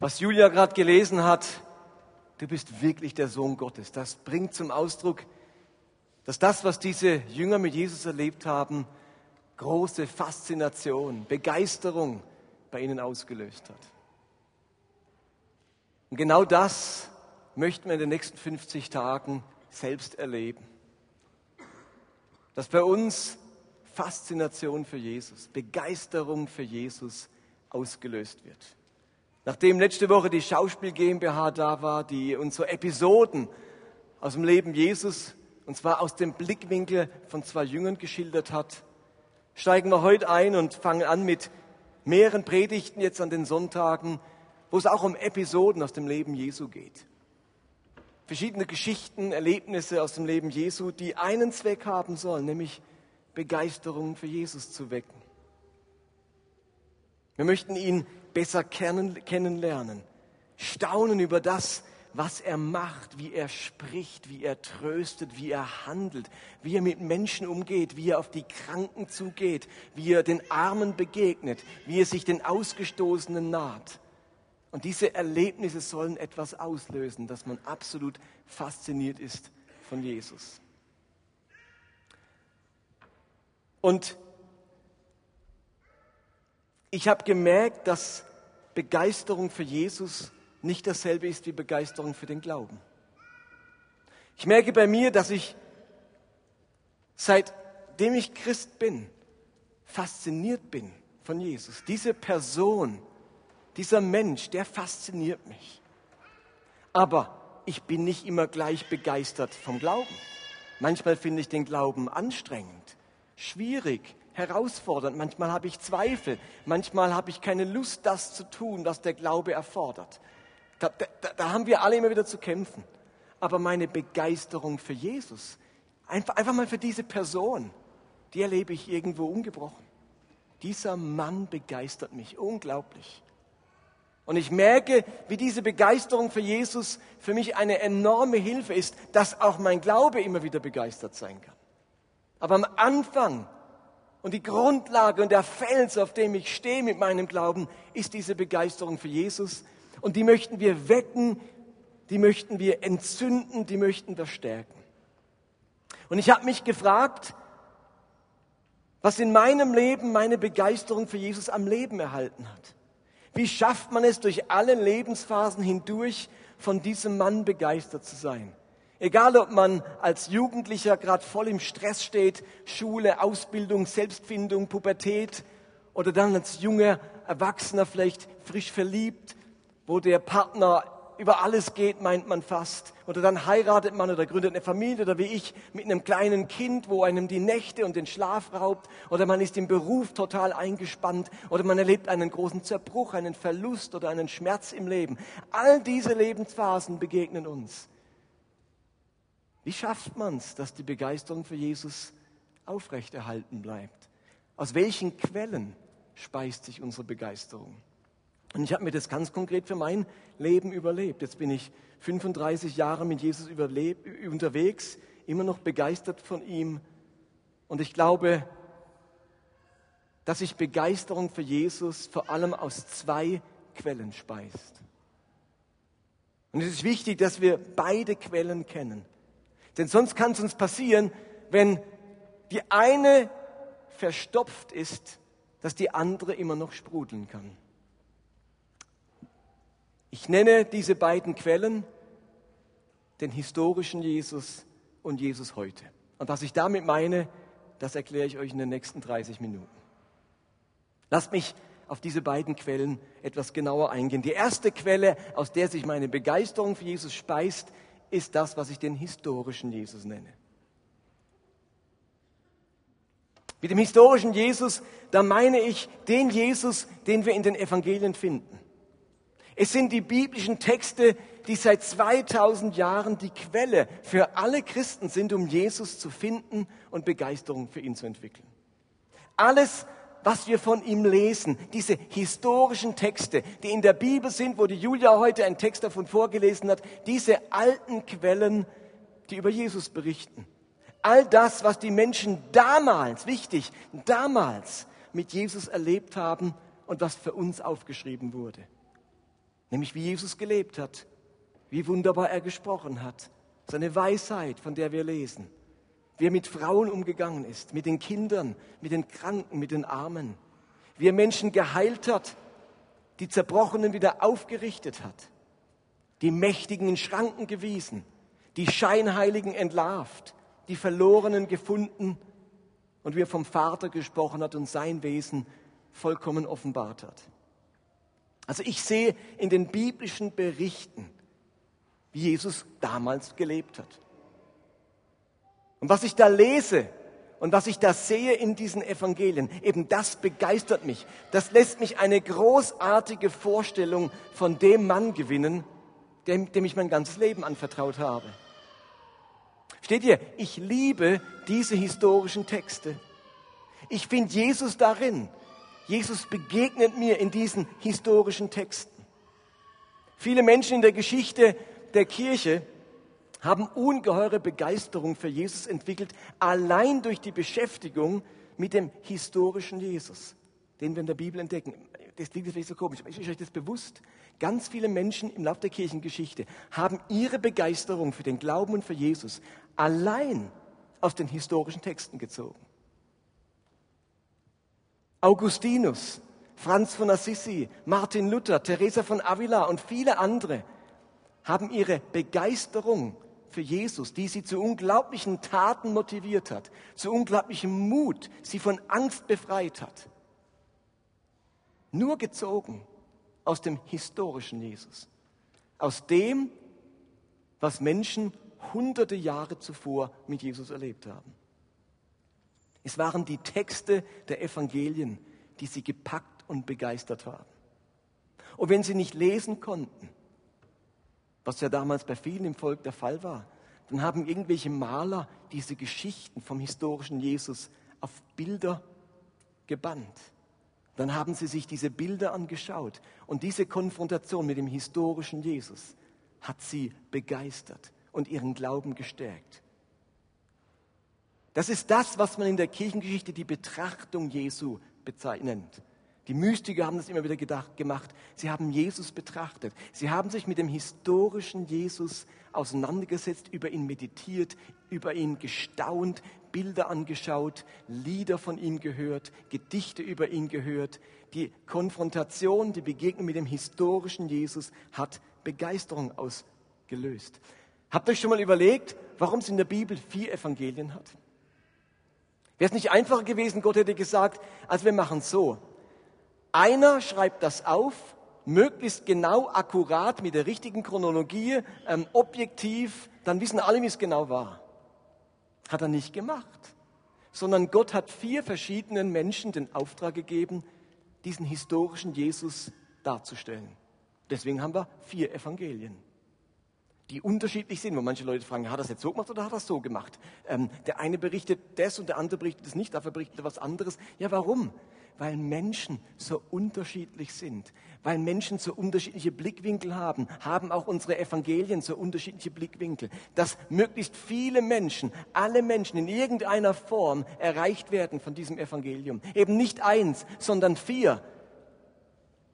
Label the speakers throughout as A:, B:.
A: Was Julia gerade gelesen hat, du bist wirklich der Sohn Gottes. Das bringt zum Ausdruck, dass das, was diese Jünger mit Jesus erlebt haben, große Faszination, Begeisterung bei ihnen ausgelöst hat. Und genau das möchten wir in den nächsten 50 Tagen selbst erleben. Dass bei uns Faszination für Jesus, Begeisterung für Jesus ausgelöst wird. Nachdem letzte Woche die Schauspiel GmbH da war, die uns so Episoden aus dem Leben Jesus, und zwar aus dem Blickwinkel von zwei Jüngern geschildert hat, steigen wir heute ein und fangen an mit mehreren Predigten jetzt an den Sonntagen, wo es auch um Episoden aus dem Leben Jesu geht. Verschiedene Geschichten, Erlebnisse aus dem Leben Jesu, die einen Zweck haben sollen, nämlich Begeisterung für Jesus zu wecken. Wir möchten ihn besser kennenlernen, staunen über das, was er macht, wie er spricht, wie er tröstet, wie er handelt, wie er mit Menschen umgeht, wie er auf die Kranken zugeht, wie er den Armen begegnet, wie er sich den Ausgestoßenen naht. Und diese Erlebnisse sollen etwas auslösen, dass man absolut fasziniert ist von Jesus. Und ich habe gemerkt, dass Begeisterung für Jesus nicht dasselbe ist wie Begeisterung für den Glauben. Ich merke bei mir, dass ich seitdem ich Christ bin, fasziniert bin von Jesus. Diese Person, dieser Mensch, der fasziniert mich. Aber ich bin nicht immer gleich begeistert vom Glauben. Manchmal finde ich den Glauben anstrengend, schwierig, herausfordernd. Manchmal habe ich Zweifel. Manchmal habe ich keine Lust, das zu tun, was der Glaube erfordert. Da, da, da haben wir alle immer wieder zu kämpfen. Aber meine Begeisterung für Jesus, einfach, einfach mal für diese Person, die erlebe ich irgendwo ungebrochen. Dieser Mann begeistert mich unglaublich. Und ich merke, wie diese Begeisterung für Jesus für mich eine enorme Hilfe ist, dass auch mein Glaube immer wieder begeistert sein kann. Aber am Anfang und die Grundlage und der Fels, auf dem ich stehe mit meinem Glauben, ist diese Begeisterung für Jesus. Und die möchten wir wecken, die möchten wir entzünden, die möchten wir stärken. Und ich habe mich gefragt, was in meinem Leben meine Begeisterung für Jesus am Leben erhalten hat. Wie schafft man es durch alle Lebensphasen hindurch, von diesem Mann begeistert zu sein? Egal, ob man als Jugendlicher gerade voll im Stress steht, Schule, Ausbildung, Selbstfindung, Pubertät, oder dann als junger Erwachsener vielleicht frisch verliebt, wo der Partner über alles geht, meint man fast. Oder dann heiratet man oder gründet eine Familie oder wie ich mit einem kleinen Kind, wo einem die Nächte und den Schlaf raubt. Oder man ist im Beruf total eingespannt. Oder man erlebt einen großen Zerbruch, einen Verlust oder einen Schmerz im Leben. All diese Lebensphasen begegnen uns. Wie schafft man es, dass die Begeisterung für Jesus aufrechterhalten bleibt? Aus welchen Quellen speist sich unsere Begeisterung? Und ich habe mir das ganz konkret für mein Leben überlebt. Jetzt bin ich 35 Jahre mit Jesus unterwegs, immer noch begeistert von ihm. Und ich glaube, dass sich Begeisterung für Jesus vor allem aus zwei Quellen speist. Und es ist wichtig, dass wir beide Quellen kennen. Denn sonst kann es uns passieren, wenn die eine verstopft ist, dass die andere immer noch sprudeln kann. Ich nenne diese beiden Quellen den historischen Jesus und Jesus heute. Und was ich damit meine, das erkläre ich euch in den nächsten 30 Minuten. Lasst mich auf diese beiden Quellen etwas genauer eingehen. Die erste Quelle, aus der sich meine Begeisterung für Jesus speist, ist das, was ich den historischen Jesus nenne. Mit dem historischen Jesus, da meine ich den Jesus, den wir in den Evangelien finden. Es sind die biblischen Texte, die seit 2000 Jahren die Quelle für alle Christen sind, um Jesus zu finden und Begeisterung für ihn zu entwickeln. Alles, was wir von ihm lesen, diese historischen Texte, die in der Bibel sind, wo die Julia heute einen Text davon vorgelesen hat, diese alten Quellen, die über Jesus berichten. All das, was die Menschen damals, wichtig, damals mit Jesus erlebt haben und was für uns aufgeschrieben wurde. nämlich wie Jesus gelebt hat, wie wunderbar er gesprochen hat, seine Weisheit, von der wir lesen, wie er mit Frauen umgegangen ist, mit den Kindern, mit den Kranken, mit den Armen, wie er Menschen geheilt hat, die Zerbrochenen wieder aufgerichtet hat, die Mächtigen in Schranken gewiesen, die Scheinheiligen entlarvt, die Verlorenen gefunden und wie er vom Vater gesprochen hat und sein Wesen vollkommen offenbart hat. Also ich sehe in den biblischen Berichten, wie Jesus damals gelebt hat. Und was ich da lese und was ich da sehe in diesen Evangelien, eben das begeistert mich. Das lässt mich eine großartige Vorstellung von dem Mann gewinnen, dem, dem ich mein ganzes Leben anvertraut habe. Steht ihr, ich liebe diese historischen Texte. Ich finde Jesus darin. Jesus begegnet mir in diesen historischen Texten. Viele Menschen in der Geschichte der Kirche haben ungeheure Begeisterung für Jesus entwickelt, allein durch die Beschäftigung mit dem historischen Jesus, den wir in der Bibel entdecken. Das klingt vielleicht so komisch, aber ist euch das bewusst? Ganz viele Menschen im Laufe der Kirchengeschichte haben ihre Begeisterung für den Glauben und für Jesus allein aus den historischen Texten gezogen. Augustinus, Franz von Assisi, Martin Luther, Teresa von Avila und viele andere haben ihre Begeisterung für Jesus, die sie zu unglaublichen Taten motiviert hat, zu unglaublichem Mut, sie von Angst befreit hat, nur gezogen aus dem historischen Jesus, aus dem, was Menschen hunderte Jahre zuvor mit Jesus erlebt haben. Es waren die Texte der Evangelien, die sie gepackt und begeistert haben. Und wenn sie nicht lesen konnten, was ja damals bei vielen im Volk der Fall war, dann haben irgendwelche Maler diese Geschichten vom historischen Jesus auf Bilder gebannt. Dann haben sie sich diese Bilder angeschaut und diese Konfrontation mit dem historischen Jesus hat sie begeistert und ihren Glauben gestärkt. Das ist das, was man in der Kirchengeschichte die Betrachtung Jesu bezeichnet. Die Mystiker haben das immer wieder gedacht, gemacht. Sie haben Jesus betrachtet. Sie haben sich mit dem historischen Jesus auseinandergesetzt, über ihn meditiert, über ihn gestaunt, Bilder angeschaut, Lieder von ihm gehört, Gedichte über ihn gehört. Die Konfrontation, die Begegnung mit dem historischen Jesus hat Begeisterung ausgelöst. Habt ihr euch schon mal überlegt, warum es in der Bibel vier Evangelien hat? Wäre es nicht einfacher gewesen, Gott hätte gesagt, also wir machen so. Einer schreibt das auf, möglichst genau, akkurat, mit der richtigen Chronologie, ähm, objektiv, dann wissen alle, wie es genau war. Hat er nicht gemacht, sondern Gott hat vier verschiedenen Menschen den Auftrag gegeben, diesen historischen Jesus darzustellen. Deswegen haben wir vier Evangelien die unterschiedlich sind, wo manche Leute fragen, hat er das jetzt so gemacht oder hat er das so gemacht? Ähm, der eine berichtet das und der andere berichtet das nicht, dafür berichtet er was anderes. Ja, warum? Weil Menschen so unterschiedlich sind, weil Menschen so unterschiedliche Blickwinkel haben, haben auch unsere Evangelien so unterschiedliche Blickwinkel, dass möglichst viele Menschen, alle Menschen in irgendeiner Form erreicht werden von diesem Evangelium. Eben nicht eins, sondern vier,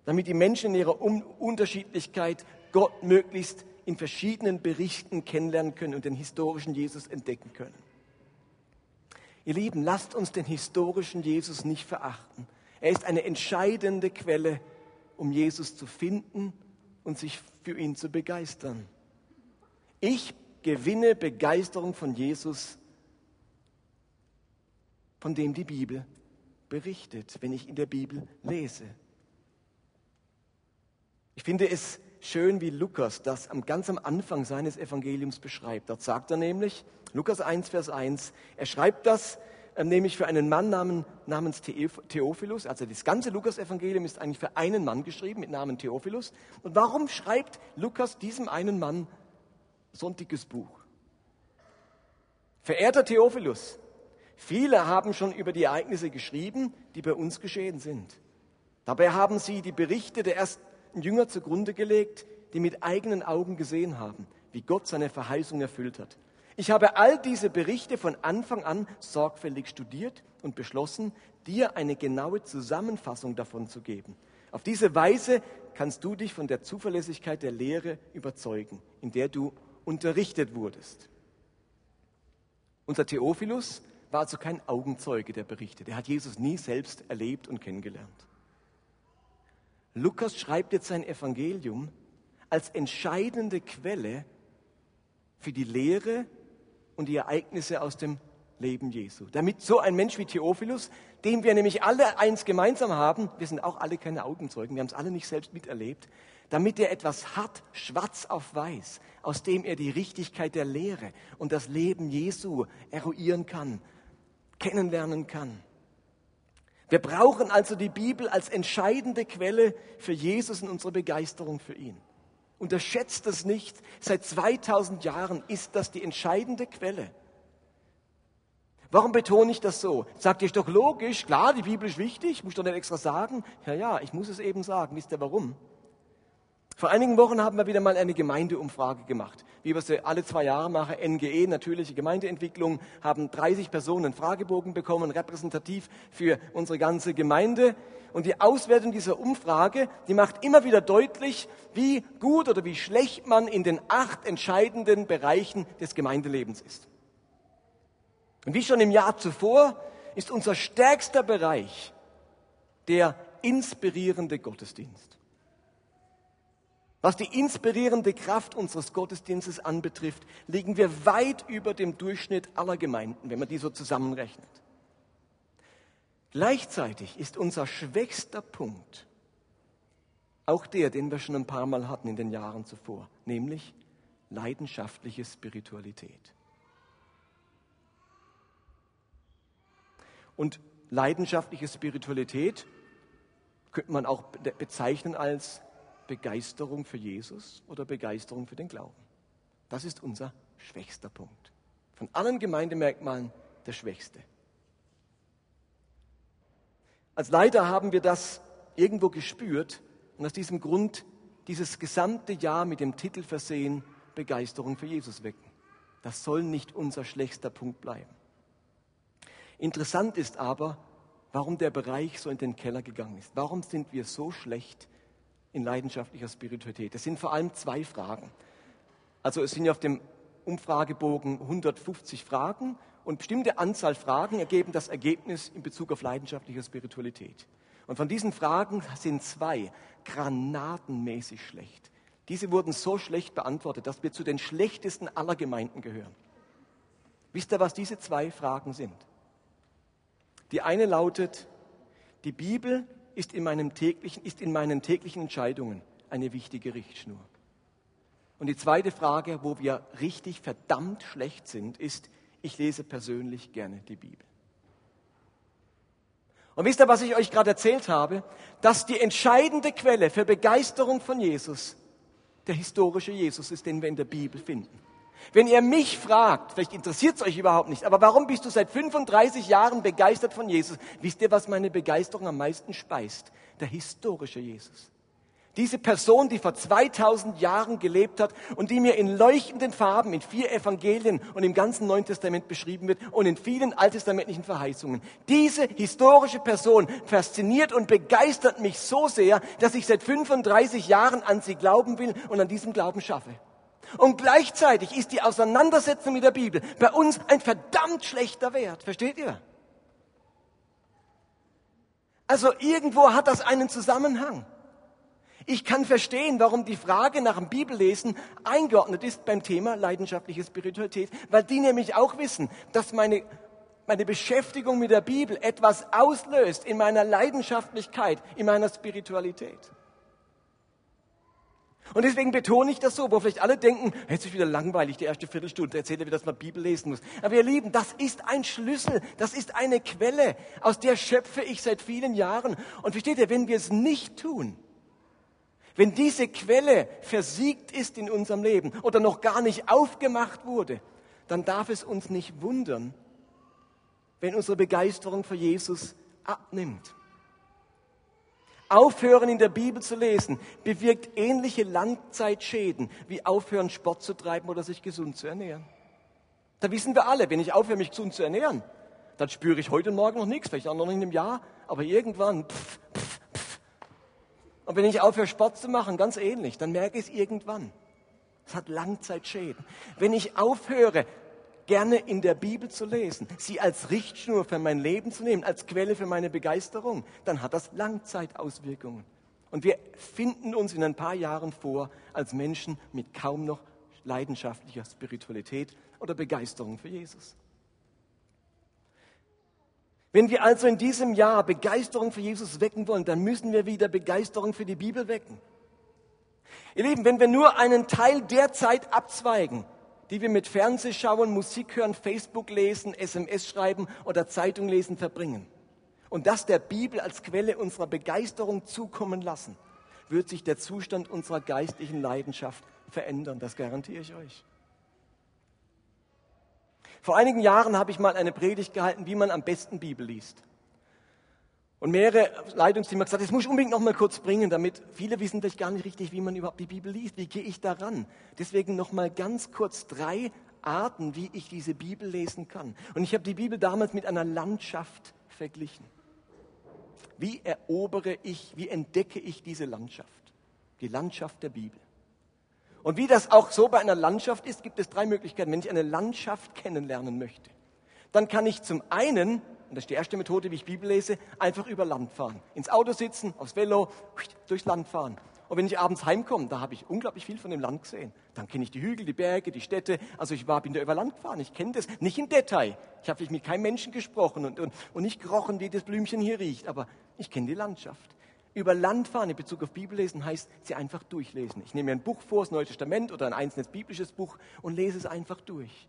A: damit die Menschen in ihrer Unterschiedlichkeit Gott möglichst in verschiedenen Berichten kennenlernen können und den historischen Jesus entdecken können. Ihr Lieben, lasst uns den historischen Jesus nicht verachten. Er ist eine entscheidende Quelle, um Jesus zu finden und sich für ihn zu begeistern. Ich gewinne Begeisterung von Jesus, von dem die Bibel berichtet, wenn ich in der Bibel lese. Ich finde es schön, wie Lukas das am, ganz am Anfang seines Evangeliums beschreibt. Dort sagt er nämlich, Lukas 1, Vers 1, er schreibt das nämlich für einen Mann namen, namens Theophilus. Also das ganze Lukas-Evangelium ist eigentlich für einen Mann geschrieben mit Namen Theophilus. Und warum schreibt Lukas diesem einen Mann so ein dickes Buch? Verehrter Theophilus, viele haben schon über die Ereignisse geschrieben, die bei uns geschehen sind. Dabei haben sie die Berichte der ersten Jünger zugrunde gelegt, die mit eigenen Augen gesehen haben, wie Gott seine Verheißung erfüllt hat. Ich habe all diese Berichte von Anfang an sorgfältig studiert und beschlossen, dir eine genaue Zusammenfassung davon zu geben. Auf diese Weise kannst du dich von der Zuverlässigkeit der Lehre überzeugen, in der du unterrichtet wurdest. Unser Theophilus war also kein Augenzeuge, der berichtet. Er hat Jesus nie selbst erlebt und kennengelernt. Lukas schreibt jetzt sein Evangelium als entscheidende Quelle für die Lehre und die Ereignisse aus dem Leben Jesu. Damit so ein Mensch wie Theophilus, dem wir nämlich alle eins gemeinsam haben, wir sind auch alle keine Augenzeugen, wir haben es alle nicht selbst miterlebt, damit er etwas hat, schwarz auf weiß, aus dem er die Richtigkeit der Lehre und das Leben Jesu eruieren kann, kennenlernen kann. Wir brauchen also die Bibel als entscheidende Quelle für Jesus und unsere Begeisterung für ihn. Unterschätzt das nicht. Seit 2000 Jahren ist das die entscheidende Quelle. Warum betone ich das so? Sagt ihr, ist doch logisch, klar, die Bibel ist wichtig, muss ich doch nicht extra sagen. Ja, ja, ich muss es eben sagen. Wisst ihr warum? Vor einigen Wochen haben wir wieder mal eine Gemeindeumfrage gemacht. Wie wir sie alle zwei Jahre machen, NGE, natürliche Gemeindeentwicklung, haben 30 Personen Fragebogen bekommen, repräsentativ für unsere ganze Gemeinde. Und die Auswertung dieser Umfrage, die macht immer wieder deutlich, wie gut oder wie schlecht man in den acht entscheidenden Bereichen des Gemeindelebens ist. Und wie schon im Jahr zuvor ist unser stärkster Bereich der inspirierende Gottesdienst. Was die inspirierende Kraft unseres Gottesdienstes anbetrifft, liegen wir weit über dem Durchschnitt aller Gemeinden, wenn man die so zusammenrechnet. Gleichzeitig ist unser schwächster Punkt auch der, den wir schon ein paar Mal hatten in den Jahren zuvor, nämlich leidenschaftliche Spiritualität. Und leidenschaftliche Spiritualität könnte man auch bezeichnen als Begeisterung für Jesus oder Begeisterung für den Glauben. Das ist unser schwächster Punkt. Von allen Gemeindemerkmalen der schwächste. Als Leiter haben wir das irgendwo gespürt und aus diesem Grund dieses gesamte Jahr mit dem Titel versehen, Begeisterung für Jesus wecken. Das soll nicht unser schlechtester Punkt bleiben. Interessant ist aber, warum der Bereich so in den Keller gegangen ist. Warum sind wir so schlecht in leidenschaftlicher Spiritualität? Das sind vor allem zwei Fragen. Also es sind ja auf dem Umfragebogen 150 Fragen und bestimmte Anzahl Fragen ergeben das Ergebnis in Bezug auf leidenschaftliche Spiritualität. Und von diesen Fragen sind zwei granatenmäßig schlecht. Diese wurden so schlecht beantwortet, dass wir zu den schlechtesten aller Gemeinden gehören. Wisst ihr, was diese zwei Fragen sind? Die eine lautet, die Bibel ist in, meinem täglichen, ist in meinen täglichen Entscheidungen eine wichtige Richtschnur. Und die zweite Frage, wo wir richtig verdammt schlecht sind, ist, ich lese persönlich gerne die Bibel. Und wisst ihr, was ich euch gerade erzählt habe? Dass die entscheidende Quelle für Begeisterung von Jesus der historische Jesus ist, den wir in der Bibel finden. Wenn ihr mich fragt, vielleicht interessiert es euch überhaupt nicht, aber warum bist du seit 35 Jahren begeistert von Jesus? Wisst ihr, was meine Begeisterung am meisten speist? Der historische Jesus. Diese Person, die vor 2000 Jahren gelebt hat und die mir in leuchtenden Farben in vier Evangelien und im ganzen Neuen Testament beschrieben wird und in vielen alttestamentlichen Verheißungen. Diese historische Person fasziniert und begeistert mich so sehr, dass ich seit 35 Jahren an sie glauben will und an diesem Glauben schaffe. Und gleichzeitig ist die Auseinandersetzung mit der Bibel bei uns ein verdammt schlechter Wert. Versteht ihr? Also irgendwo hat das einen Zusammenhang. Ich kann verstehen, warum die Frage nach dem Bibellesen eingeordnet ist beim Thema leidenschaftliche Spiritualität, weil die nämlich auch wissen, dass meine, meine Beschäftigung mit der Bibel etwas auslöst in meiner Leidenschaftlichkeit, in meiner Spiritualität. Und deswegen betone ich das so, wo vielleicht alle denken, jetzt ist wieder langweilig, die erste Viertelstunde, erzählt er, wie das man Bibel lesen muss. Aber ihr Lieben, das ist ein Schlüssel, das ist eine Quelle, aus der schöpfe ich seit vielen Jahren. Und versteht ihr, wenn wir es nicht tun, wenn diese Quelle versiegt ist in unserem Leben oder noch gar nicht aufgemacht wurde, dann darf es uns nicht wundern, wenn unsere Begeisterung für Jesus abnimmt. Aufhören in der Bibel zu lesen bewirkt ähnliche Langzeitschäden wie aufhören Sport zu treiben oder sich gesund zu ernähren. Da wissen wir alle, wenn ich aufhöre mich gesund zu ernähren, dann spüre ich heute und morgen noch nichts, vielleicht auch noch nicht in einem Jahr, aber irgendwann pff, pff, pff, Und wenn ich aufhöre, Sport zu machen, ganz ähnlich, dann merke ich es irgendwann. Es hat Langzeitschäden. Wenn ich aufhöre, gerne in der Bibel zu lesen, sie als Richtschnur für mein Leben zu nehmen, als Quelle für meine Begeisterung, dann hat das Langzeitauswirkungen. Und wir finden uns in ein paar Jahren vor als Menschen mit kaum noch leidenschaftlicher Spiritualität oder Begeisterung für Jesus. Wenn wir also in diesem Jahr Begeisterung für Jesus wecken wollen, dann müssen wir wieder Begeisterung für die Bibel wecken. Ihr Lieben, wenn wir nur einen Teil der Zeit abzweigen, die wir mit Fernsehschauen, Musik hören, Facebook lesen, SMS schreiben oder Zeitung lesen verbringen, und das der Bibel als Quelle unserer Begeisterung zukommen lassen, wird sich der Zustand unserer geistlichen Leidenschaft verändern. Das garantiere ich euch. Vor einigen Jahren habe ich mal eine Predigt gehalten, wie man am besten Bibel liest. Und mehrere Leitungsteams haben gesagt, das muss ich unbedingt noch mal kurz bringen, damit viele wissen vielleicht gar nicht richtig, wie man überhaupt die Bibel liest. Wie gehe ich daran? Deswegen noch mal ganz kurz drei Arten, wie ich diese Bibel lesen kann. Und ich habe die Bibel damals mit einer Landschaft verglichen. Wie erobere ich, wie entdecke ich diese Landschaft? Die Landschaft der Bibel. Und wie das auch so bei einer Landschaft ist, gibt es drei Möglichkeiten. Wenn ich eine Landschaft kennenlernen möchte, dann kann ich zum einen, und das ist die erste Methode, wie ich Bibel lese, einfach über Land fahren. Ins Auto sitzen, aufs Velo, durchs Land fahren. Und wenn ich abends heimkomme, da habe ich unglaublich viel von dem Land gesehen. Dann kenne ich die Hügel, die Berge, die Städte. Also ich war, bin da über Land gefahren. Ich kenne das nicht im Detail. Ich habe mit keinem Menschen gesprochen und, und, und nicht gerochen, wie das Blümchen hier riecht. Aber ich kenne die Landschaft. Über Land fahren in Bezug auf Bibel lesen heißt, sie einfach durchlesen. Ich nehme mir ein Buch vor, das Neue Testament oder ein einzelnes biblisches Buch und lese es einfach durch.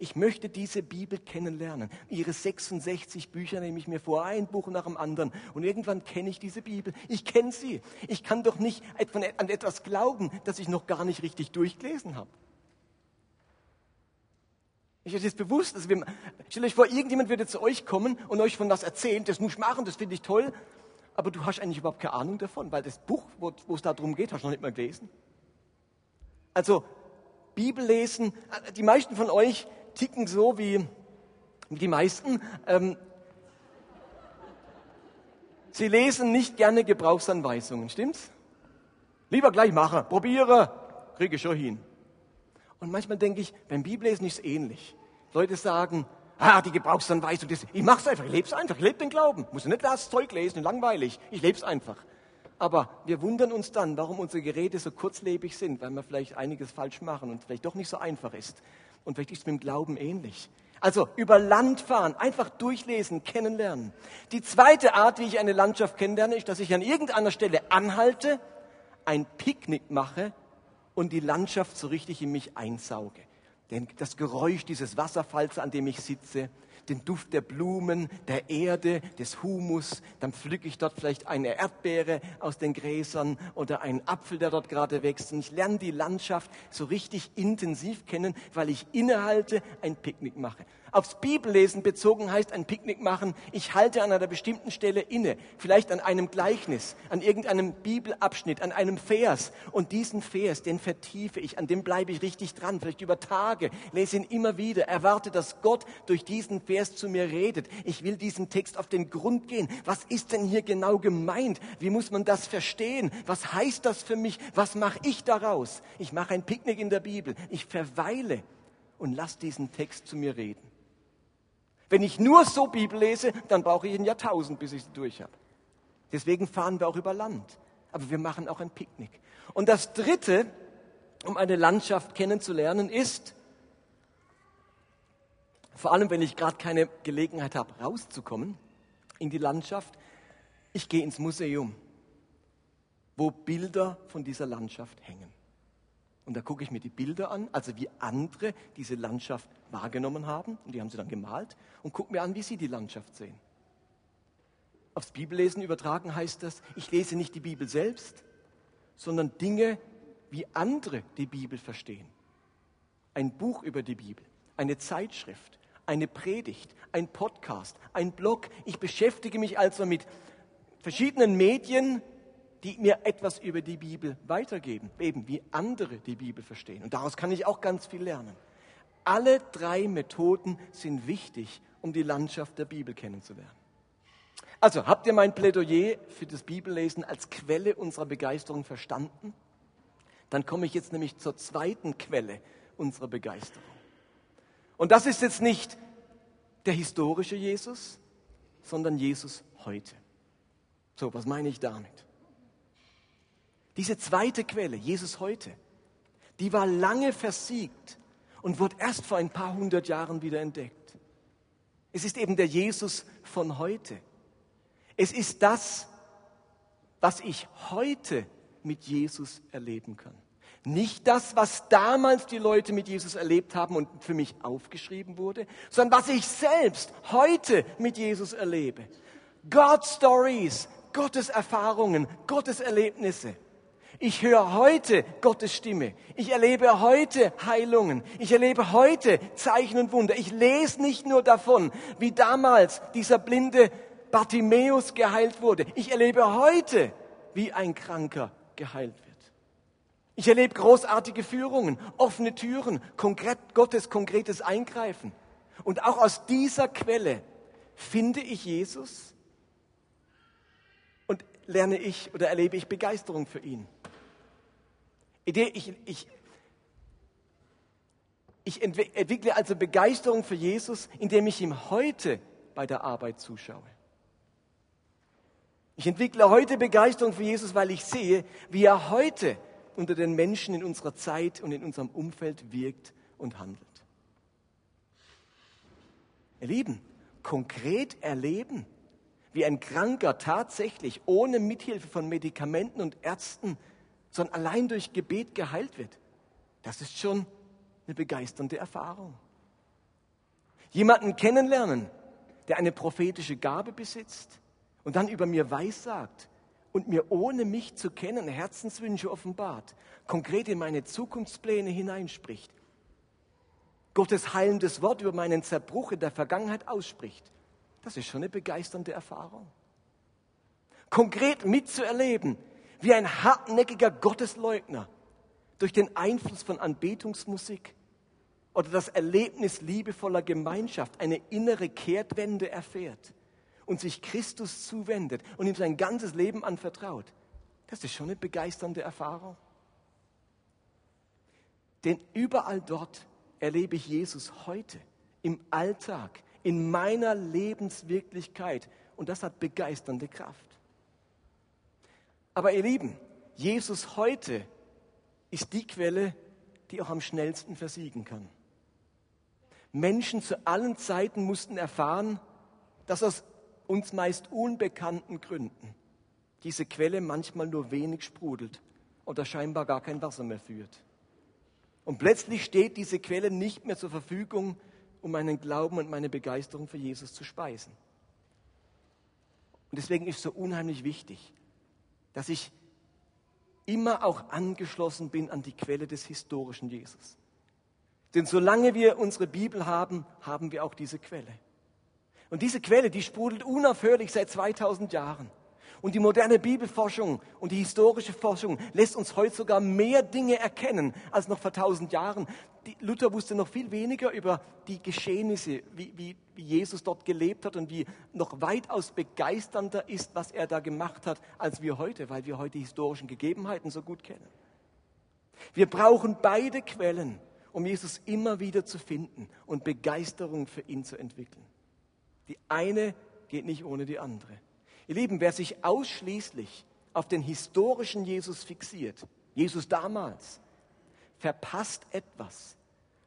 A: Ich möchte diese Bibel kennenlernen. Ihre 66 Bücher nehme ich mir vor, ein Buch nach dem anderen. Und irgendwann kenne ich diese Bibel. Ich kenne sie. Ich kann doch nicht an etwas glauben, das ich noch gar nicht richtig durchgelesen habe. Ich ist bewusst, also wir, stellt euch vor, irgendjemand würde zu euch kommen und euch von was erzählen, das muss ich machen, das finde ich toll, aber du hast eigentlich überhaupt keine Ahnung davon, weil das Buch, wo, wo es darum geht, hast du noch nicht mal gelesen. Also, Bibel lesen, äh, die meisten von euch ticken so wie, die meisten. Ähm, sie lesen nicht gerne Gebrauchsanweisungen, stimmt's? Lieber gleich machen, probiere, kriege ich schon hin. Und manchmal denke ich, beim Bibellesen ist es ähnlich. Leute sagen, ah, die Gebrauchsanweisung, das, ich mach's einfach, ich leb's einfach, ich lebe den Glauben. Muss nicht das Zeug lesen, langweilig, ich leb's einfach. Aber wir wundern uns dann, warum unsere Geräte so kurzlebig sind, weil wir vielleicht einiges falsch machen und vielleicht doch nicht so einfach ist. Und vielleicht ist es mit dem Glauben ähnlich. Also über Land fahren, einfach durchlesen, kennenlernen. Die zweite Art, wie ich eine Landschaft kennenlerne, ist, dass ich an irgendeiner Stelle anhalte, ein Picknick mache und die Landschaft so richtig in mich einsauge. Denn das Geräusch dieses Wasserfalls, an dem ich sitze, den Duft der Blumen, der Erde, des Humus. Dann pflücke ich dort vielleicht eine Erdbeere aus den Gräsern oder einen Apfel, der dort gerade wächst. Und ich lerne die Landschaft so richtig intensiv kennen, weil ich innehalte, ein Picknick mache. Aufs Bibellesen bezogen heißt ein Picknick machen, ich halte an einer bestimmten Stelle inne, vielleicht an einem Gleichnis, an irgendeinem Bibelabschnitt, an einem Vers. Und diesen Vers, den vertiefe ich, an dem bleibe ich richtig dran, vielleicht über Tage, lese ihn immer wieder, erwarte, dass Gott durch diesen Vers zu mir redet. Ich will diesem Text auf den Grund gehen. Was ist denn hier genau gemeint? Wie muss man das verstehen? Was heißt das für mich? Was mache ich daraus? Ich mache ein Picknick in der Bibel. Ich verweile und lass diesen Text zu mir reden. Wenn ich nur so Bibel lese, dann brauche ich ein Jahrtausend, bis ich sie durch habe. Deswegen fahren wir auch über Land. Aber wir machen auch ein Picknick. Und das Dritte, um eine Landschaft kennenzulernen, ist, vor allem wenn ich gerade keine Gelegenheit habe, rauszukommen in die Landschaft, ich gehe ins Museum, wo Bilder von dieser Landschaft hängen. Und da gucke ich mir die Bilder an, also wie andere diese Landschaft wahrgenommen haben. Und die haben sie dann gemalt und gucke mir an, wie sie die Landschaft sehen. Aufs Bibellesen übertragen heißt das, ich lese nicht die Bibel selbst, sondern Dinge, wie andere die Bibel verstehen. Ein Buch über die Bibel, eine Zeitschrift, eine Predigt, ein Podcast, ein Blog. Ich beschäftige mich also mit verschiedenen Medien, die mir etwas über die Bibel weitergeben, eben wie andere die Bibel verstehen. Und daraus kann ich auch ganz viel lernen. Alle drei Methoden sind wichtig, um die Landschaft der Bibel kennenzulernen. Also, habt ihr mein Plädoyer für das Bibellesen als Quelle unserer Begeisterung verstanden? Dann komme ich jetzt nämlich zur zweiten Quelle unserer Begeisterung. Und das ist jetzt nicht der historische Jesus, sondern Jesus heute. So, was meine ich damit? Diese zweite Quelle, Jesus heute, die war lange versiegt und wurde erst vor ein paar hundert Jahren wieder entdeckt. Es ist eben der Jesus von heute. Es ist das, was ich heute mit Jesus erleben kann. Nicht das, was damals die Leute mit Jesus erlebt haben und für mich aufgeschrieben wurde, sondern was ich selbst heute mit Jesus erlebe. God Stories, Gottes Erfahrungen, Gottes Erlebnisse. Ich höre heute Gottes Stimme. Ich erlebe heute Heilungen. Ich erlebe heute Zeichen und Wunder. Ich lese nicht nur davon, wie damals dieser blinde Bartimäus geheilt wurde. Ich erlebe heute, wie ein Kranker geheilt wird. Ich erlebe großartige Führungen, offene Türen, konkret, Gottes konkretes Eingreifen. Und auch aus dieser Quelle finde ich Jesus und lerne ich oder erlebe ich Begeisterung für ihn. Ich, ich, ich entwickle also Begeisterung für Jesus, indem ich ihm heute bei der Arbeit zuschaue. Ich entwickle heute Begeisterung für Jesus, weil ich sehe, wie er heute unter den Menschen in unserer Zeit und in unserem Umfeld wirkt und handelt. Ihr Lieben, konkret erleben, wie ein Kranker tatsächlich ohne Mithilfe von Medikamenten und Ärzten sondern allein durch Gebet geheilt wird, das ist schon eine begeisternde Erfahrung. Jemanden kennenlernen, der eine prophetische Gabe besitzt und dann über mir weissagt und mir ohne mich zu kennen Herzenswünsche offenbart, konkret in meine Zukunftspläne hineinspricht, Gottes heilendes Wort über meinen Zerbruch in der Vergangenheit ausspricht, das ist schon eine begeisternde Erfahrung. Konkret mitzuerleben, wie ein hartnäckiger Gottesleugner durch den Einfluss von Anbetungsmusik oder das Erlebnis liebevoller Gemeinschaft eine innere Kehrtwende erfährt und sich Christus zuwendet und ihm sein ganzes Leben anvertraut. Das ist schon eine begeisternde Erfahrung. Denn überall dort erlebe ich Jesus heute, im Alltag, in meiner Lebenswirklichkeit. Und das hat begeisternde Kraft. Aber ihr Lieben, Jesus heute ist die Quelle, die auch am schnellsten versiegen kann. Menschen zu allen Zeiten mussten erfahren, dass aus uns meist unbekannten Gründen diese Quelle manchmal nur wenig sprudelt oder scheinbar gar kein Wasser mehr führt. Und plötzlich steht diese Quelle nicht mehr zur Verfügung, um meinen Glauben und meine Begeisterung für Jesus zu speisen. Und deswegen ist es so unheimlich wichtig, dass ich immer auch angeschlossen bin an die Quelle des historischen Jesus. Denn solange wir unsere Bibel haben, haben wir auch diese Quelle. Und diese Quelle, die sprudelt unaufhörlich seit 2000 Jahren. Und die moderne Bibelforschung und die historische Forschung lässt uns heute sogar mehr Dinge erkennen als noch vor tausend Jahren. Die Luther wusste noch viel weniger über die Geschehnisse, wie, wie, wie Jesus dort gelebt hat und wie noch weitaus begeisternder ist, was er da gemacht hat, als wir heute, weil wir heute die historischen Gegebenheiten so gut kennen. Wir brauchen beide Quellen, um Jesus immer wieder zu finden und Begeisterung für ihn zu entwickeln. Die eine geht nicht ohne die andere. Ihr Lieben, wer sich ausschließlich auf den historischen Jesus fixiert, Jesus damals, verpasst etwas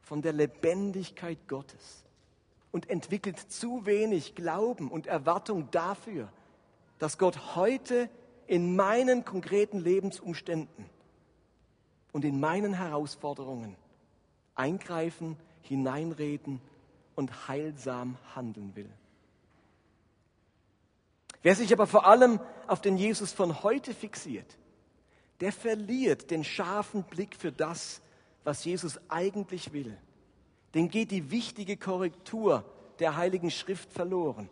A: von der Lebendigkeit Gottes und entwickelt zu wenig Glauben und Erwartung dafür, dass Gott heute in meinen konkreten Lebensumständen und in meinen Herausforderungen eingreifen, hineinreden und heilsam handeln will. Wer sich aber vor allem auf den Jesus von heute fixiert, der verliert den scharfen Blick für das, was Jesus eigentlich will. Den geht die wichtige Korrektur der Heiligen Schrift verloren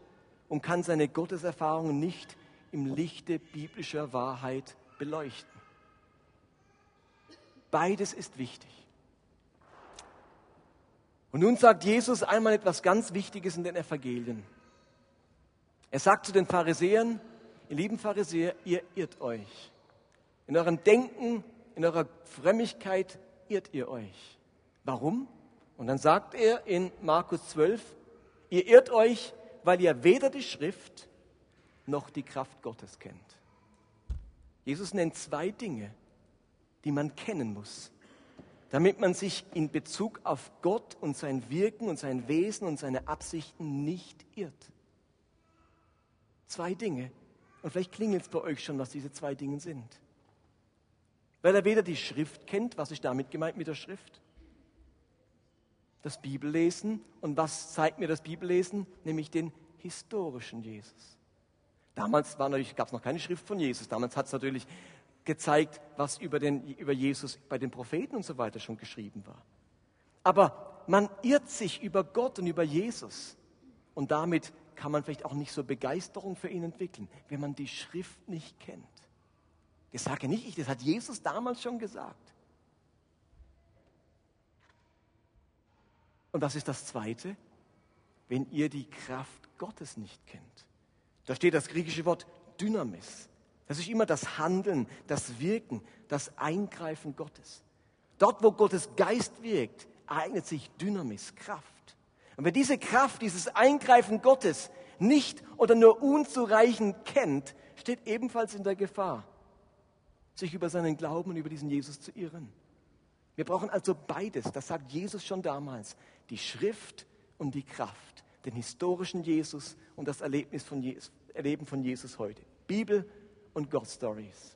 A: und kann seine Gotteserfahrungen nicht im Lichte biblischer Wahrheit beleuchten. Beides ist wichtig. Und nun sagt Jesus einmal etwas ganz Wichtiges in den Evangelien. Er sagt zu den Pharisäern, ihr lieben Pharisäer, ihr irrt euch. In eurem Denken, in eurer Frömmigkeit irrt ihr euch. Warum? Und dann sagt er in Markus 12, ihr irrt euch, weil ihr weder die Schrift noch die Kraft Gottes kennt. Jesus nennt zwei Dinge, die man kennen muss, damit man sich in Bezug auf Gott und sein Wirken und sein Wesen und seine Absichten nicht irrt. Zwei Dinge. Und vielleicht klingelt es bei euch schon, was diese zwei Dinge sind. Weil er weder die Schrift kennt, was ist damit gemeint mit der Schrift? Das Bibellesen. Und was zeigt mir das Bibellesen? Nämlich den historischen Jesus. Damals gab es noch keine Schrift von Jesus. Damals hat es natürlich gezeigt, was über, den, über Jesus bei den Propheten und so weiter schon geschrieben war. Aber man irrt sich über Gott und über Jesus. Und damit kann man vielleicht auch nicht so Begeisterung für ihn entwickeln, wenn man die Schrift nicht kennt. Das sage nicht ich, das hat Jesus damals schon gesagt. Und was ist das Zweite? Wenn ihr die Kraft Gottes nicht kennt. Da steht das griechische Wort Dynamis. Das ist immer das Handeln, das Wirken, das Eingreifen Gottes. Dort, wo Gottes Geist wirkt, eignet sich Dynamis, Kraft. Und wer diese Kraft, dieses Eingreifen Gottes nicht oder nur unzureichend kennt, steht ebenfalls in der Gefahr, sich über seinen Glauben und über diesen Jesus zu irren. Wir brauchen also beides, das sagt Jesus schon damals, die Schrift und die Kraft, den historischen Jesus und das Erlebnis von Jesus, Erleben von Jesus heute. Bibel und God Stories.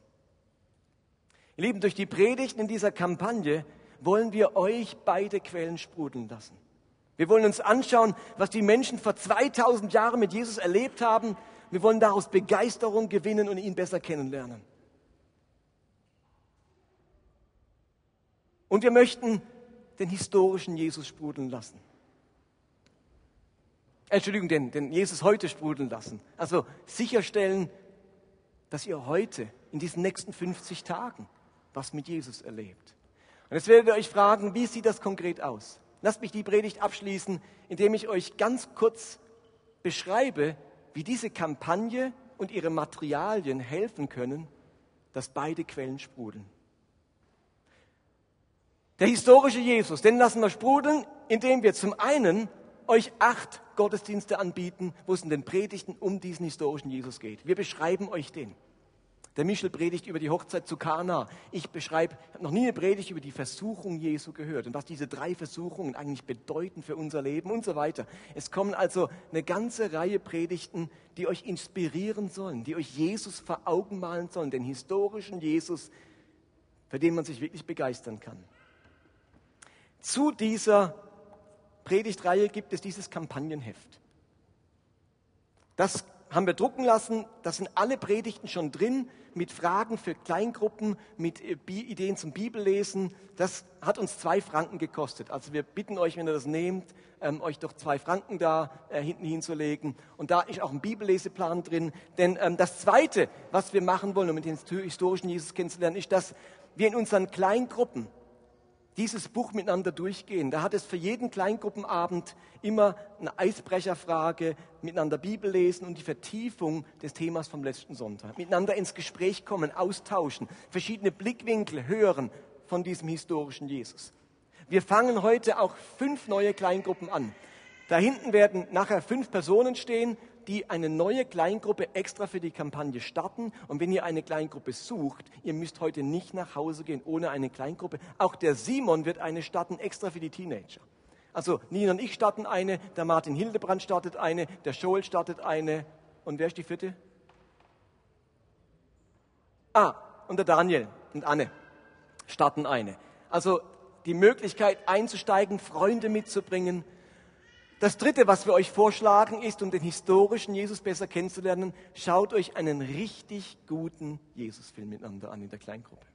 A: Ihr Lieben, durch die Predigten in dieser Kampagne wollen wir euch beide Quellen sprudeln lassen. Wir wollen uns anschauen, was die Menschen vor 2000 Jahren mit Jesus erlebt haben. Wir wollen daraus Begeisterung gewinnen und ihn besser kennenlernen. Und wir möchten den historischen Jesus sprudeln lassen. Entschuldigung, den, den Jesus heute sprudeln lassen. Also sicherstellen, dass ihr heute in diesen nächsten 50 Tagen was mit Jesus erlebt. Und jetzt werdet ihr euch fragen, wie sieht das konkret aus? Lasst mich die Predigt abschließen, indem ich euch ganz kurz beschreibe, wie diese Kampagne und ihre Materialien helfen können, dass beide Quellen sprudeln. Der historische Jesus, den lassen wir sprudeln, indem wir zum einen euch acht Gottesdienste anbieten, wo es in den Predigten um diesen historischen Jesus geht. Wir beschreiben euch den. Der Michel predigt über die Hochzeit zu Kana. Ich beschreibe, ich habe noch nie eine Predigt über die Versuchung Jesu gehört und was diese drei Versuchungen eigentlich bedeuten für unser Leben und so weiter. Es kommen also eine ganze Reihe Predigten, die euch inspirieren sollen, die euch Jesus vor Augen malen sollen, den historischen Jesus, für den man sich wirklich begeistern kann. Zu dieser Predigtreihe gibt es dieses Kampagnenheft. Das haben wir drucken lassen. Da sind alle Predigten schon drin mit Fragen für Kleingruppen, mit äh, Ideen zum Bibellesen. Das hat uns zwei Franken gekostet. Also wir bitten euch, wenn ihr das nehmt, ähm, euch doch zwei Franken da äh, hinten hinzulegen. Und da ist auch ein Bibelleseplan drin. Denn ähm, das Zweite, was wir machen wollen, um den historischen Jesus kennenzulernen, ist, dass wir in unseren Kleingruppen dieses Buch miteinander durchgehen. Da hat es für jeden Kleingruppenabend immer eine Eisbrecherfrage, miteinander Bibel lesen und die Vertiefung des Themas vom letzten Sonntag. Miteinander ins Gespräch kommen, austauschen, verschiedene Blickwinkel hören von diesem historischen Jesus. Wir fangen heute auch fünf neue Kleingruppen an. Da hinten werden nachher fünf Personen stehen, die eine neue Kleingruppe extra für die Kampagne starten. Und wenn ihr eine Kleingruppe sucht, ihr müsst heute nicht nach Hause gehen ohne eine Kleingruppe. Auch der Simon wird eine starten extra für die Teenager. Also Nina und ich starten eine, der Martin Hildebrand startet eine, der Joel startet eine. Und wer ist die vierte? Ah, und der Daniel und Anne starten eine. Also die Möglichkeit einzusteigen, Freunde mitzubringen, das Dritte, was wir euch vorschlagen, ist, um den historischen Jesus besser kennenzulernen, schaut euch einen richtig guten Jesusfilm miteinander an in der Kleingruppe.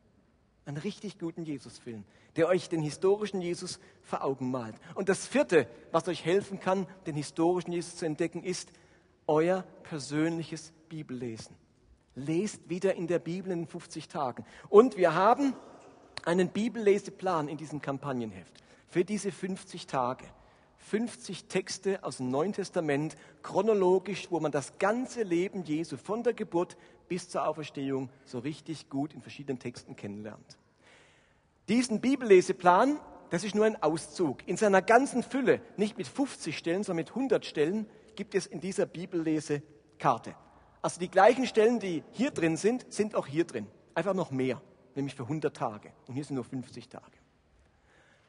A: Einen richtig guten Jesusfilm, der euch den historischen Jesus vor Augen malt. Und das Vierte, was euch helfen kann, den historischen Jesus zu entdecken, ist euer persönliches Bibellesen. Lest wieder in der Bibel in 50 Tagen. Und wir haben einen Bibelleseplan in diesem Kampagnenheft für diese 50 Tage 50 Texte aus dem Neuen Testament, chronologisch, wo man das ganze Leben Jesu von der Geburt bis zur Auferstehung so richtig gut in verschiedenen Texten kennenlernt. Diesen Bibelleseplan, das ist nur ein Auszug. In seiner ganzen Fülle, nicht mit 50 Stellen, sondern mit 100 Stellen, gibt es in dieser Bibellesekarte. Also die gleichen Stellen, die hier drin sind, sind auch hier drin. Einfach noch mehr, nämlich für 100 Tage. Und hier sind nur 50 Tage.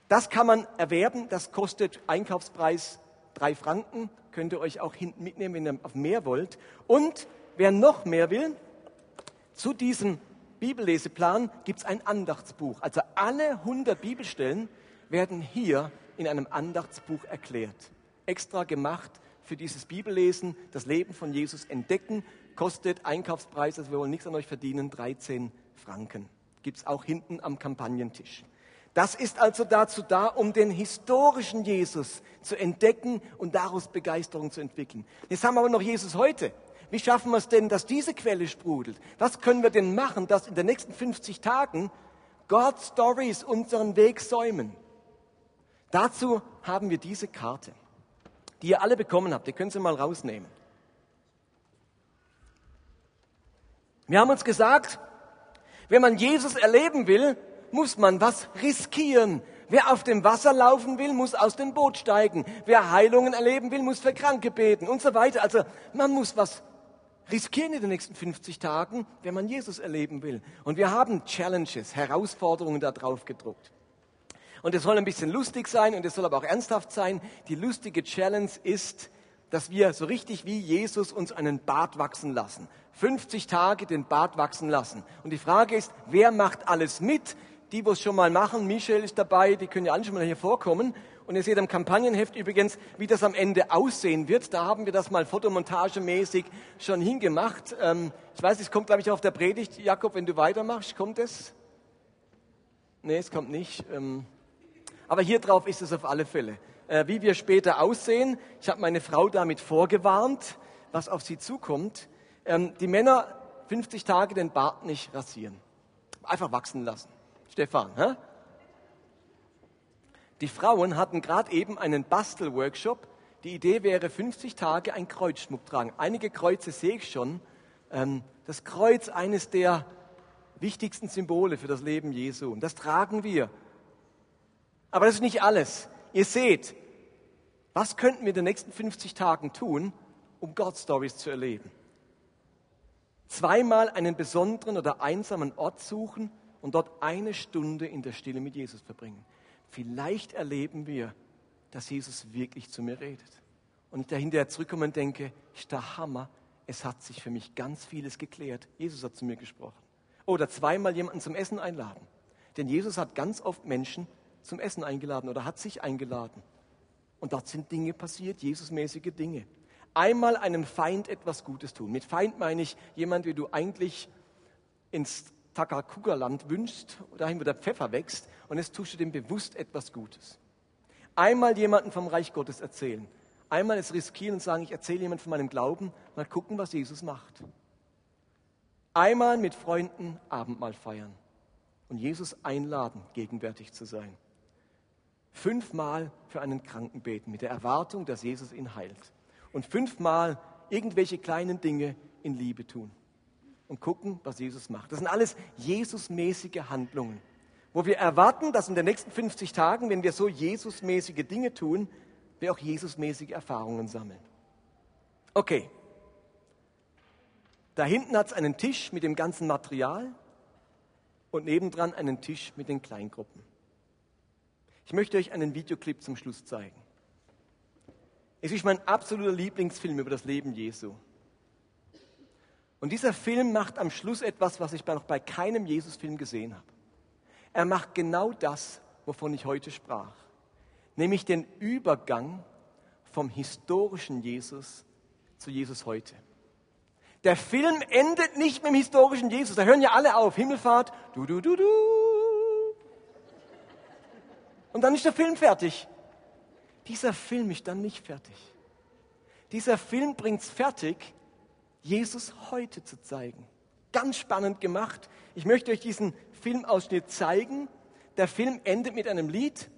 A: Das kann man erwerben, das kostet Einkaufspreis drei Franken. Könnt ihr euch auch hinten mitnehmen, wenn ihr auf mehr wollt. Und wer noch mehr will, zu diesem Bibelleseplan gibt es ein Andachtsbuch. Also alle 100 Bibelstellen werden hier in einem Andachtsbuch erklärt. Extra gemacht für dieses Bibellesen, das Leben von Jesus entdecken, kostet Einkaufspreis, also wir wollen nichts an euch verdienen, 13 Franken. Gibt es auch hinten am Kampagnentisch. Das ist also dazu da, um den historischen Jesus zu entdecken und daraus Begeisterung zu entwickeln. Jetzt haben wir aber noch Jesus heute. Wie schaffen wir es denn, dass diese Quelle sprudelt? Was können wir denn machen, dass in den nächsten 50 Tagen God Stories unseren Weg säumen? Dazu haben wir diese Karte, die ihr alle bekommen habt. Ihr könnt sie mal rausnehmen. Wir haben uns gesagt, wenn man Jesus erleben will, muss man was riskieren. Wer auf dem Wasser laufen will, muss aus dem Boot steigen. Wer Heilungen erleben will, muss für Kranke beten und so weiter. Also man muss was riskieren in den nächsten 50 Tagen, wenn man Jesus erleben will. Und wir haben Challenges, Herausforderungen da drauf gedruckt. Und es soll ein bisschen lustig sein und es soll aber auch ernsthaft sein. Die lustige Challenge ist, dass wir so richtig wie Jesus uns einen Bart wachsen lassen. 50 Tage den Bart wachsen lassen. Und die Frage ist, wer macht alles mit? Die, wo es schon mal machen, Michel ist dabei, die können ja alle schon mal hier vorkommen. Und ihr seht am Kampagnenheft übrigens, wie das am Ende aussehen wird. Da haben wir das mal fotomontagemäßig schon hingemacht. Ähm, ich weiß, es kommt, glaube ich, auf der Predigt. Jakob, wenn du weitermachst, kommt es? Nee, es kommt nicht. Ähm, aber hier drauf ist es auf alle Fälle. Äh, wie wir später aussehen. Ich habe meine Frau damit vorgewarnt, was auf sie zukommt. Ähm, die Männer 50 Tage den Bart nicht rasieren. Einfach wachsen lassen. Stefan. Hä? Die Frauen hatten gerade eben einen Bastelworkshop. Die Idee wäre 50 Tage ein Kreuzschmuck tragen. Einige Kreuze sehe ich schon. Ähm, das Kreuz, eines der wichtigsten Symbole für das Leben Jesu. Und das tragen wir. Aber das ist nicht alles. Ihr seht, was könnten wir in den nächsten 50 Tagen tun, um God Stories zu erleben? Zweimal einen besonderen oder einsamen Ort suchen und dort eine Stunde in der Stille mit Jesus verbringen. Vielleicht erleben wir, dass Jesus wirklich zu mir redet. Und ich dahinter zurückkomme und denke, ist der Hammer, es hat sich für mich ganz vieles geklärt. Jesus hat zu mir gesprochen. Oder zweimal jemanden zum Essen einladen. Denn Jesus hat ganz oft Menschen zum Essen eingeladen oder hat sich eingeladen. Und dort sind Dinge passiert, Jesusmäßige Dinge. Einmal einem Feind etwas Gutes tun. Mit Feind meine ich jemand, wie du eigentlich ins Takakuga-Land wünschst, dahin, wo der Pfeffer wächst, und jetzt tust du dem bewusst etwas Gutes. Einmal jemanden vom Reich Gottes erzählen. Einmal es riskieren und sagen, ich erzähle jemand von meinem Glauben, mal gucken, was Jesus macht. Einmal mit Freunden Abendmahl feiern und Jesus einladen, gegenwärtig zu sein. Fünfmal für einen Kranken beten, mit der Erwartung, dass Jesus ihn heilt. Und fünfmal irgendwelche kleinen Dinge in Liebe tun und gucken, was Jesus macht. Das sind alles Jesusmäßige Handlungen, wo wir erwarten, dass in den nächsten 50 Tagen, wenn wir so Jesusmäßige Dinge tun, wir auch Jesusmäßige Erfahrungen sammeln. Okay. Da hinten hat es einen Tisch mit dem ganzen Material und nebendran einen Tisch mit den Kleingruppen. Ich möchte euch einen Videoclip zum Schluss zeigen. Es ist mein absoluter Lieblingsfilm über das Leben Jesu. Und dieser Film macht am Schluss etwas, was ich noch bei keinem Jesus-Film gesehen habe. Er macht genau das, wovon ich heute sprach, nämlich den Übergang vom historischen Jesus zu Jesus heute. Der Film endet nicht mit dem historischen Jesus. Da hören ja alle auf. Himmelfahrt, du, du, du, du. Und dann ist der Film fertig. Dieser Film ist dann nicht fertig. Dieser Film bringt es fertig, Jesus heute zu zeigen. Ganz spannend gemacht. Ich möchte euch diesen Filmausschnitt zeigen. Der Film endet mit einem Lied.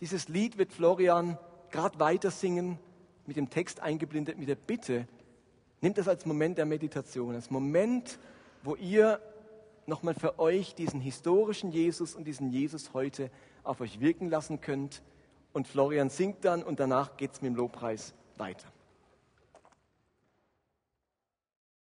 A: Dieses Lied wird Florian gerade weiter singen, mit dem Text eingeblendet, mit der Bitte, nehmt das als Moment der Meditation, als Moment, wo ihr nochmal für euch diesen historischen Jesus und diesen Jesus heute auf euch wirken lassen könnt. Und Florian singt dann und danach geht es mit dem Lobpreis weiter.